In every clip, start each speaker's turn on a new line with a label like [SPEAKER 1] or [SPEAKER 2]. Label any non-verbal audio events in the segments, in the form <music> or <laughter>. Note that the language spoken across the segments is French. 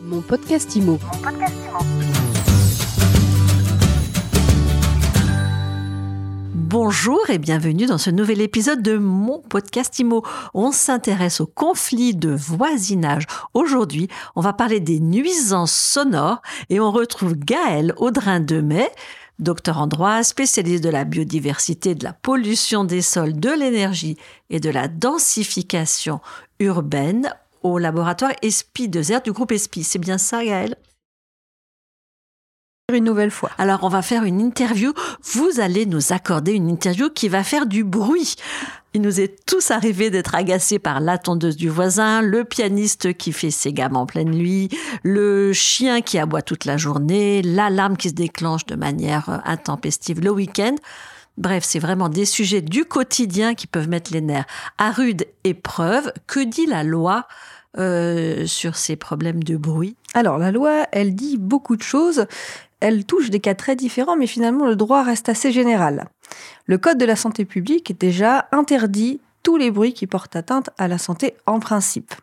[SPEAKER 1] Mon podcast IMO.
[SPEAKER 2] Bonjour et bienvenue dans ce nouvel épisode de mon podcast IMO. On s'intéresse aux conflits de voisinage. Aujourd'hui, on va parler des nuisances sonores et on retrouve Gaël Audrin Demet, docteur en droit, spécialiste de la biodiversité, de la pollution des sols, de l'énergie et de la densification urbaine au laboratoire ESPI de ZER du groupe ESPI. C'est bien ça, Gaël
[SPEAKER 3] une nouvelle fois.
[SPEAKER 2] Alors, on va faire une interview. Vous allez nous accorder une interview qui va faire du bruit. Il nous est tous arrivé d'être agacés par la tondeuse du voisin, le pianiste qui fait ses gammes en pleine nuit, le chien qui aboie toute la journée, l'alarme qui se déclenche de manière euh, intempestive le week-end. Bref, c'est vraiment des sujets du quotidien qui peuvent mettre les nerfs à rude épreuve. Que dit la loi? Euh, sur ces problèmes de bruit
[SPEAKER 3] Alors, la loi, elle dit beaucoup de choses. Elle touche des cas très différents, mais finalement, le droit reste assez général. Le Code de la santé publique, déjà, interdit tous les bruits qui portent atteinte à la santé en principe.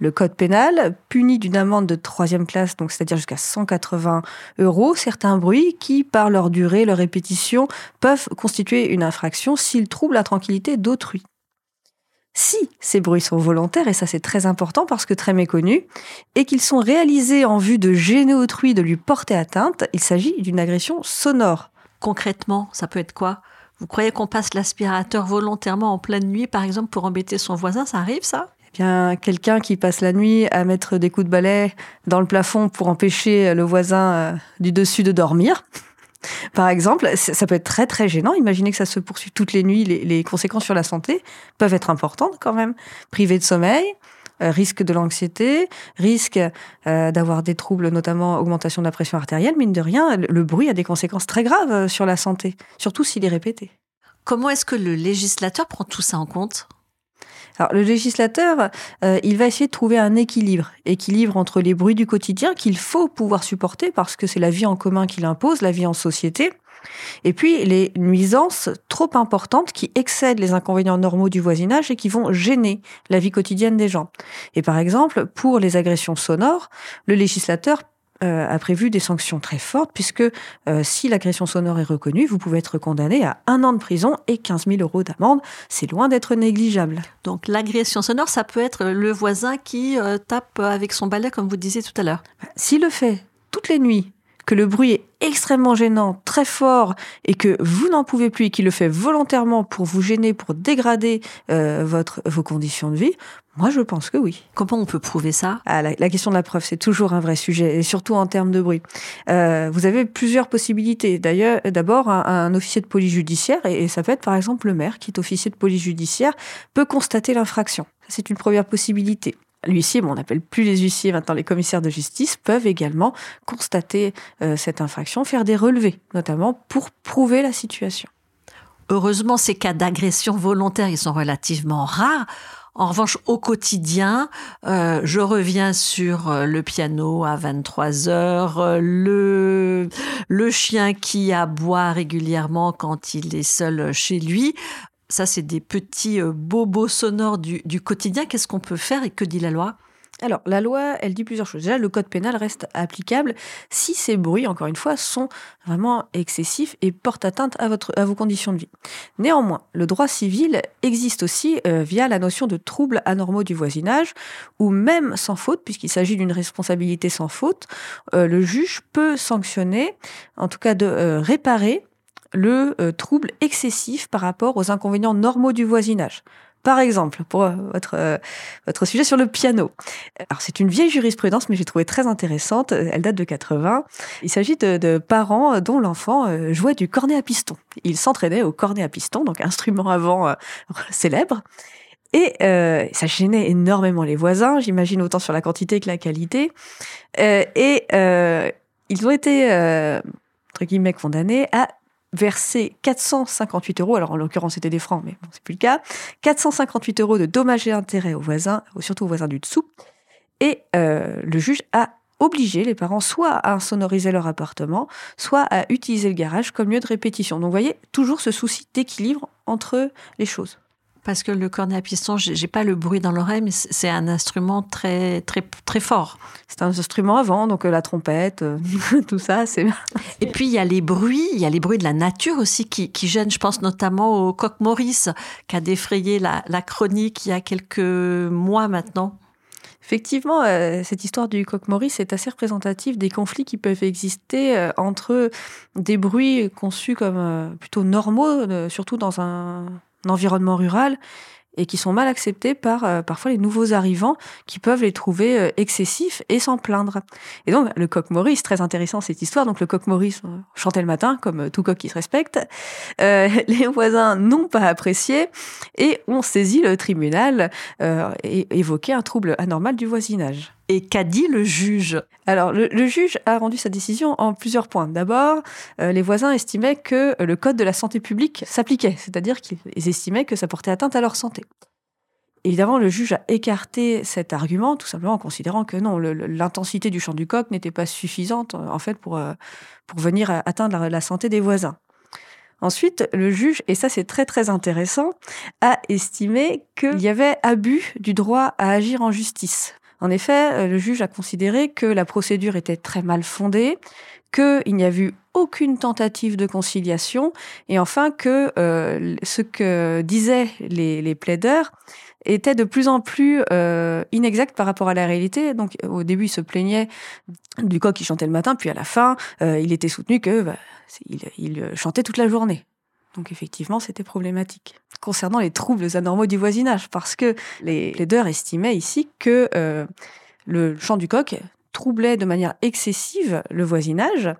[SPEAKER 3] Le code pénal punit d'une amende de troisième classe, donc c'est-à-dire jusqu'à 180 euros, certains bruits qui, par leur durée, leur répétition, peuvent constituer une infraction s'ils troublent la tranquillité d'autrui. Si ces bruits sont volontaires, et ça c'est très important parce que très méconnu, et qu'ils sont réalisés en vue de gêner autrui, de lui porter atteinte, il s'agit d'une agression sonore.
[SPEAKER 2] Concrètement, ça peut être quoi? Vous croyez qu'on passe l'aspirateur volontairement en pleine nuit, par exemple, pour embêter son voisin? Ça arrive, ça?
[SPEAKER 3] Eh bien, quelqu'un qui passe la nuit à mettre des coups de balai dans le plafond pour empêcher le voisin euh, du dessus de dormir. Par exemple, ça peut être très très gênant. Imaginez que ça se poursuit toutes les nuits. Les, conséquences sur la santé peuvent être importantes quand même. Privé de sommeil, euh, risque de l'anxiété, risque euh, d'avoir des troubles, notamment augmentation de la pression artérielle. Mine de rien, le bruit a des conséquences très graves sur la santé, surtout s'il est répété.
[SPEAKER 2] Comment est-ce que le législateur prend tout ça en compte?
[SPEAKER 3] Alors, le législateur, euh, il va essayer de trouver un équilibre, équilibre entre les bruits du quotidien qu'il faut pouvoir supporter parce que c'est la vie en commun qu'il impose, la vie en société, et puis les nuisances trop importantes qui excèdent les inconvénients normaux du voisinage et qui vont gêner la vie quotidienne des gens. Et par exemple, pour les agressions sonores, le législateur euh, a prévu des sanctions très fortes, puisque euh, si l'agression sonore est reconnue, vous pouvez être condamné à un an de prison et 15 000 euros d'amende. C'est loin d'être négligeable.
[SPEAKER 2] Donc l'agression sonore, ça peut être le voisin qui euh, tape avec son balai, comme vous disiez tout à l'heure.
[SPEAKER 3] S'il le fait toutes les nuits, que le bruit est extrêmement gênant, très fort, et que vous n'en pouvez plus, et qu'il le fait volontairement pour vous gêner, pour dégrader votre, vos conditions de vie, moi, je pense que oui.
[SPEAKER 2] Comment on peut prouver ça?
[SPEAKER 3] Ah, la, question de la preuve, c'est toujours un vrai sujet, et surtout en termes de bruit. Euh, vous avez plusieurs possibilités. D'ailleurs, d'abord, un, officier de police judiciaire, et, ça peut être par exemple le maire, qui est officier de police judiciaire, peut constater l'infraction. C'est une première possibilité. L'huissier, bon, on n'appelle plus les huissiers, maintenant les commissaires de justice, peuvent également constater euh, cette infraction, faire des relevés, notamment pour prouver la situation.
[SPEAKER 2] Heureusement, ces cas d'agression volontaire, ils sont relativement rares. En revanche, au quotidien, euh, je reviens sur euh, le piano à 23 heures, euh, le, le chien qui aboie régulièrement quand il est seul chez lui. Ça, c'est des petits bobos sonores du, du quotidien. Qu'est-ce qu'on peut faire et que dit la loi?
[SPEAKER 3] Alors, la loi, elle dit plusieurs choses. Déjà, le code pénal reste applicable si ces bruits, encore une fois, sont vraiment excessifs et portent atteinte à, vos conditions de vie. Néanmoins, le droit civil existe aussi euh, via la notion de troubles anormaux du voisinage, où même sans faute, puisqu'il s'agit d'une responsabilité sans faute, euh, le juge peut sanctionner, en tout cas de euh, réparer le trouble excessif par rapport aux inconvénients normaux du voisinage. Par exemple, pour euh, votre, euh, votre sujet sur le piano. Alors, c'est une vieille jurisprudence, mais j'ai trouvé très intéressante. Elle date de 80. Il s'agit de, parents dont l'enfant euh, jouait du cornet à piston. Il s'entraînait au cornet à piston, donc instrument avant <laughs> célèbre. Et ça gênait énormément les voisins, j'imagine autant sur la quantité que la qualité. et ils ont été, entre guillemets, condamnés à verser 458 euros, alors en l'occurrence c'était des francs, mais bon, c'est plus le cas, 458 euros de dommages et intérêts aux voisins, surtout aux voisins du dessous. Et euh, le juge a obligé les parents soit à insonoriser leur appartement, soit à utiliser le garage comme lieu de répétition. Donc vous voyez, toujours ce souci d'équilibre entre les choses
[SPEAKER 2] Parce que le cornet à piston, j'ai pas le bruit dans l'oreille, mais c'est un instrument très, très, très fort.
[SPEAKER 3] C'est un instrument à vent, donc euh, la trompette, euh, <laughs> tout ça, c'est.
[SPEAKER 2] Et puis il y a les bruits, il y a les bruits de la nature aussi qui, qui gênent. Je pense notamment au coq Maurice, qui a défrayé la, la chronique il y a quelques mois maintenant.
[SPEAKER 3] Effectivement, euh, cette histoire du coq Maurice est assez représentative des conflits qui peuvent exister entre des bruits conçus comme plutôt normaux, surtout dans un environnement rural, et qui sont mal acceptés par euh, parfois les nouveaux arrivants qui peuvent les trouver euh, excessifs et s'en plaindre. Et donc le coq Maurice, très intéressant cette histoire. Donc le coq Maurice euh, chantait le matin comme tout coq qui se respecte. <laughs> les voisins n'ont pas apprécié et ont saisi le tribunal et évoqué un trouble anormal du voisinage.
[SPEAKER 2] Et qu'a dit le juge?
[SPEAKER 3] Alors, le, juge a rendu sa décision en plusieurs points. D'abord, euh, les voisins estimaient que le code de la santé publique s'appliquait, c'est-à-dire qu'ils estimaient que ça portait atteinte à leur santé. Évidemment, le juge a écarté cet argument, tout simplement en considérant que non, l'intensité du chant du coq n'était pas suffisante, en fait, pour, euh, pour venir atteindre la, la santé des voisins. Ensuite, le juge, et ça c'est très très intéressant, a estimé qu'il y avait abus du droit à agir en justice. En effet, euh, le juge a considéré que la procédure était très mal fondée, qu'il n'y a eu aucune tentative de conciliation, et enfin que euh, ce que disaient les, plaideurs était de plus en plus euh, inexact par rapport à la réalité. Donc au début, il se plaignait du coq qui chantait le matin, puis à la fin, il était soutenu que bah, il chantait toute la journée. Donc effectivement, c'était problématique. Concernant les troubles anormaux du voisinage, parce que les plaideurs estimaient ici que euh, le chant du coq troublait de manière excessive le voisinage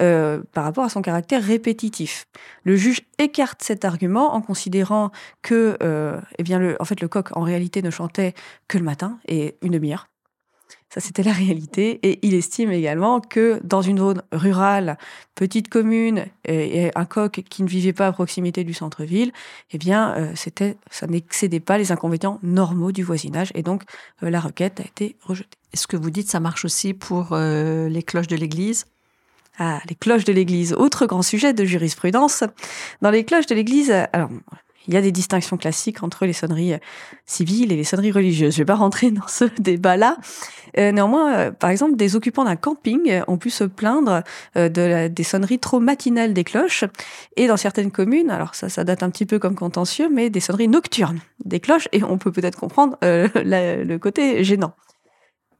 [SPEAKER 3] euh, par rapport à son caractère répétitif. Le juge écarte cet argument en considérant que, euh, eh bien, le, en fait, le coq en réalité ne chantait que le matin et une demi-heure. Ça, c'était la réalité. Et il estime également que dans une zone rurale, petite commune, et, un coq qui ne vivait pas à proximité du centre-ville, eh bien, euh, c'était, ça n'excédait pas les inconvénients normaux du voisinage. Et donc, euh, la requête a été rejetée.
[SPEAKER 2] Est-ce que vous dites ça marche aussi pour euh, les cloches de l'église?
[SPEAKER 3] Ah, les cloches de l'église, autre grand sujet de jurisprudence. Dans les cloches de l'église, alors il y a des distinctions classiques entre les sonneries euh, civiles et les sonneries religieuses. Je vais pas rentrer dans ce <laughs> débat-là. Euh, néanmoins, euh, par exemple, des occupants d'un camping ont pu se plaindre de des sonneries trop matinales des cloches. Et dans certaines communes, alors ça, ça date un petit peu comme contentieux, mais des sonneries nocturnes des cloches. Et on peut peut-être comprendre <laughs> le côté gênant.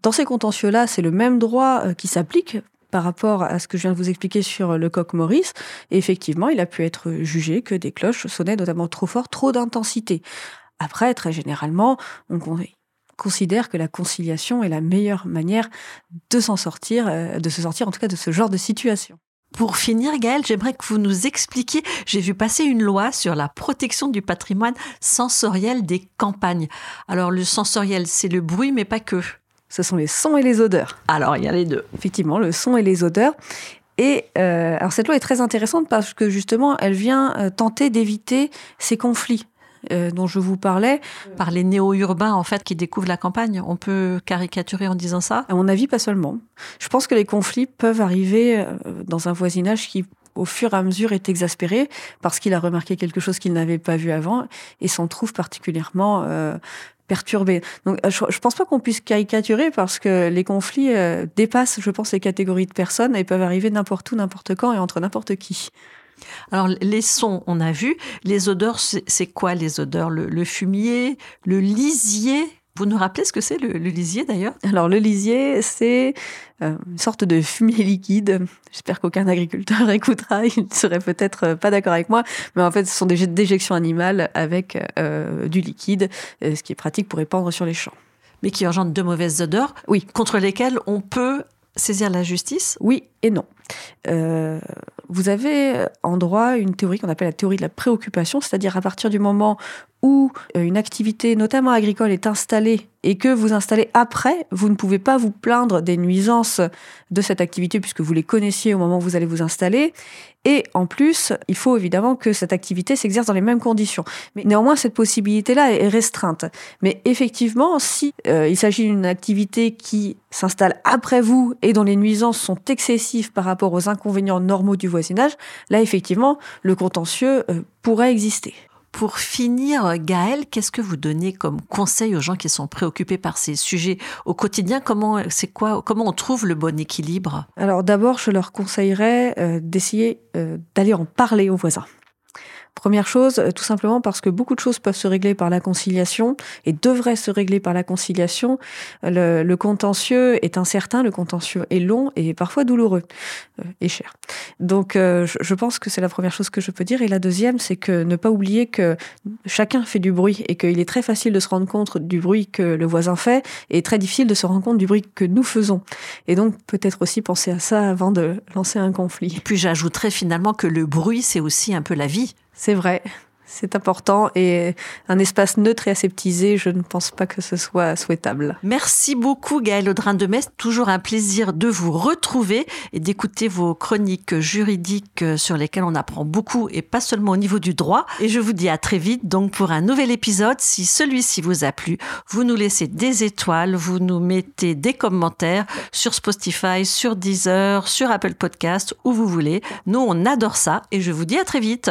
[SPEAKER 3] Dans ces contentieux-là, c'est le même droit qui s'applique par rapport à ce que je viens de vous expliquer sur le coq Maurice. Effectivement, il a pu être jugé que des cloches sonnaient notamment trop fort, trop d'intensité. Après, très généralement, on considère que la conciliation est la meilleure manière de s'en sortir, euh, de se sortir en tout cas de ce genre de situation.
[SPEAKER 2] Pour finir, Gaëlle, j'aimerais que vous nous expliquiez, j'ai vu passer une loi sur la protection du patrimoine sensoriel des campagnes. Alors le sensoriel, c'est le bruit, mais pas que
[SPEAKER 3] ce sont les sons et les odeurs.
[SPEAKER 2] Alors, il y a les deux.
[SPEAKER 3] Effectivement, le son et les odeurs. Et euh, alors cette loi est très intéressante parce que justement, elle vient euh, tenter d'éviter ces conflits. Euh, dont je vous parlais.
[SPEAKER 2] Par les néo-urbains, en fait, qui découvrent la campagne. On peut caricaturer en disant ça?
[SPEAKER 3] À mon avis, pas seulement. Je pense que les conflits peuvent arriver dans un voisinage qui, au fur et à mesure, est exaspéré parce qu'il a remarqué quelque chose qu'il n'avait pas vu avant et s'en trouve particulièrement perturbé. Donc, euh, je, ne pense pas qu'on puisse caricaturer parce que les conflits euh, dépassent, je pense, les catégories de personnes et peuvent arriver n'importe où, n'importe quand et entre n'importe qui.
[SPEAKER 2] Alors les sons, on a vu. Les odeurs, c'est quoi les odeurs? Le, fumier, le lisier? Vous nous rappelez ce que c'est le, lisier d'ailleurs?
[SPEAKER 3] Alors le lisier, c'est euh, une sorte de fumier liquide. J'espère qu'aucun agriculteur <laughs> écoutera, il ne serait peut-être euh, pas d'accord avec moi, mais en fait ce sont des déjections animales avec euh, du liquide, ce qui est pratique pour répandre sur les champs.
[SPEAKER 2] Mais qui engendre de mauvaises odeurs, oui, contre lesquelles on peut saisir la justice?
[SPEAKER 3] Oui et non. Euh, vous avez en droit une théorie qu'on appelle la théorie de la préoccupation, c'est-à-dire à partir du moment où euh, une activité, notamment agricole, est installée et que vous installez après, vous ne pouvez pas vous plaindre des nuisances de cette activité puisque vous les connaissiez au moment où vous allez vous installer. Et en plus, il faut évidemment que cette activité s'exerce dans les mêmes conditions. Mais néanmoins, cette possibilité-là est restreinte. Mais effectivement, si euh, il s'agit d'une activité qui s'installe après vous et dont les nuisances sont excessives par rapport aux inconvénients normaux du voisinage, là effectivement, le contentieux euh, pourrait exister.
[SPEAKER 2] Pour finir, Gaëlle, qu'est-ce que vous donnez comme conseil aux gens qui sont préoccupés par ces sujets au quotidien? Comment c'est quoi Comment on trouve le bon équilibre?
[SPEAKER 3] Alors d'abord, je leur conseillerais euh, d'essayer euh, d'aller en parler aux voisins. Première chose, euh, tout simplement parce que beaucoup de choses peuvent se régler par la conciliation et devraient se régler par la conciliation. Le, le contentieux est incertain, le contentieux est long et parfois douloureux euh, et cher. Donc euh, je, je, pense que c'est la première chose que je peux dire. Et la deuxième, c'est que ne pas oublier que chacun fait du bruit et qu'il est très facile de se rendre compte du bruit que le voisin fait et très difficile de se rendre compte du bruit que nous faisons. Et donc peut-être aussi penser à ça avant de lancer un conflit.
[SPEAKER 2] Et puis j'ajouterais finalement que le bruit, c'est aussi un peu la vie.
[SPEAKER 3] C'est vrai. C'est important et un espace neutre et aseptisé, je ne pense pas que ce soit souhaitable.
[SPEAKER 2] Merci beaucoup Gaëlle Audrin de Metz. Toujours un plaisir de vous retrouver et d'écouter vos chroniques juridiques sur lesquelles on apprend beaucoup et pas seulement au niveau du droit. Et je vous dis à très vite donc pour un nouvel épisode. Si celui-ci vous a plu, vous nous laissez des étoiles, vous nous mettez des commentaires sur Spotify, sur Deezer, sur Apple Podcast, où vous voulez. Nous, on adore ça et je vous dis à très vite.